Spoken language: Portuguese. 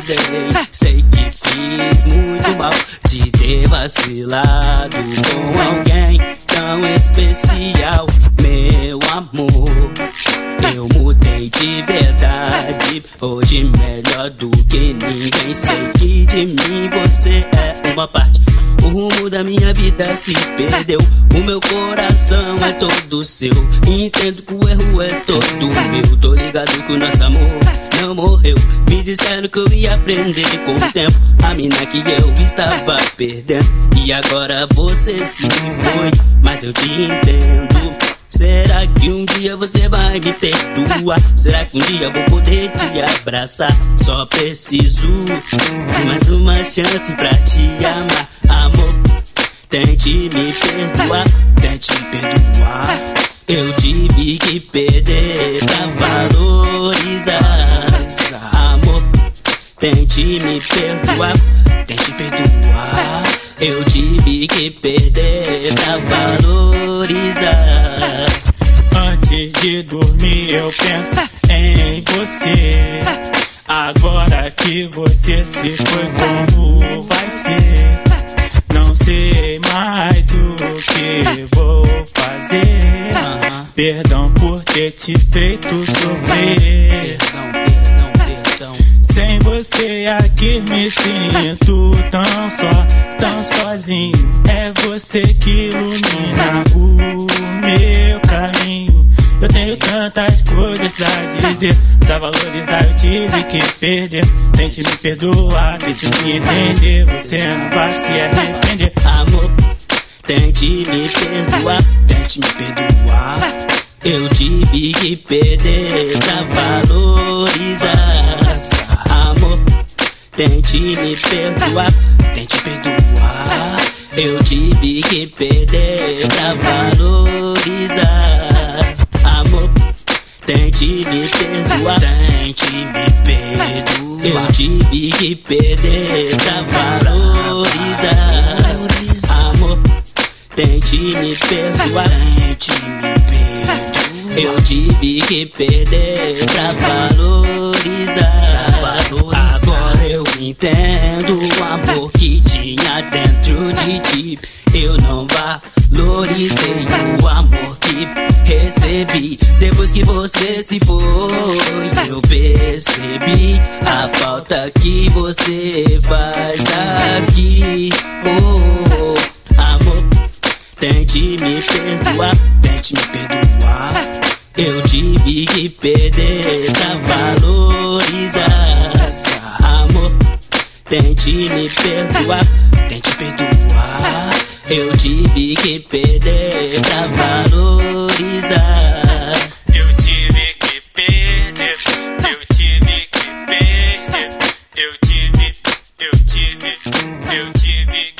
pisei. Sei que fiz muito mal de ter vacilado com alguém tão especial, meu amor. Eu mudei de verdade, hoje melhor do que ninguém. Sei que de mim você é uma parte. O rumo da minha vida se perdeu. O meu coração é todo seu. Entendo que o erro é todo meu. Tô ligado que o nosso amor não morreu. Me disseram que eu ia aprender com o tempo. A mina que eu estava perdendo. E agora você se foi, mas eu te entendo. Será que um dia você vai me perdoar? Será que um dia vou poder te abraçar? Só preciso de mais uma chance pra te amar, amor. Tente me perdoar, tente me perdoar. Eu tive que perder pra valorizar, Tente me perdoar, tente perdoar. Eu tive que perder pra valorizar. Antes de dormir eu penso em você. Agora que você se foi, como vai ser? Não sei mais o que vou fazer. Perdão por ter te feito sofrer. Você aqui me sinto tão só, tão sozinho. É você que ilumina o meu caminho. Eu tenho tantas coisas pra dizer. Pra valorizar eu tive que perder. Tente me perdoar, tente me entender. Você não vai se arrepender. Amor, tente me perdoar, tente me perdoar. Eu tive que perder pra valorizar. Tente me perdoar, tente perdoar. Eu tive que perder pra valorizar. Amor, tente me perdoar, tente me perdoar. Eu tive que perder pra valorizar. Amor, tente me perdoar, tente me perdoar. Eu tive que perder pra valorizar. Agora eu entendo o amor que tinha dentro de ti. Eu não valorizei o amor que recebi. Depois que você se foi, eu percebi a falta que você faz aqui. Oh, amor, tente me perdoar, tente me perdoar. Eu tive que perder pra me perdoar, tente perdoar. Eu tive que perder pra valorizar. Eu tive que perder, eu tive que perder, eu tive, eu tive, eu tive.